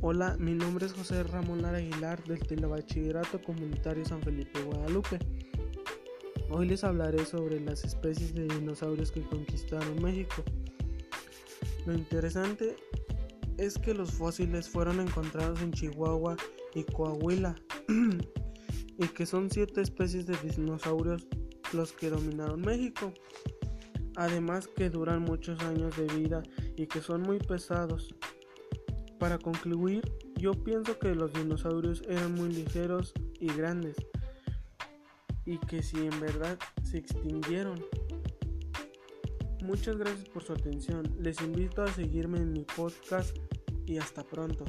Hola, mi nombre es José Ramón Lara Aguilar del Telebachillerato Comunitario San Felipe Guadalupe. Hoy les hablaré sobre las especies de dinosaurios que conquistaron México. Lo interesante es que los fósiles fueron encontrados en Chihuahua y Coahuila y que son siete especies de dinosaurios los que dominaron México. Además que duran muchos años de vida y que son muy pesados. Para concluir, yo pienso que los dinosaurios eran muy ligeros y grandes y que si en verdad se extinguieron. Muchas gracias por su atención. Les invito a seguirme en mi podcast y hasta pronto.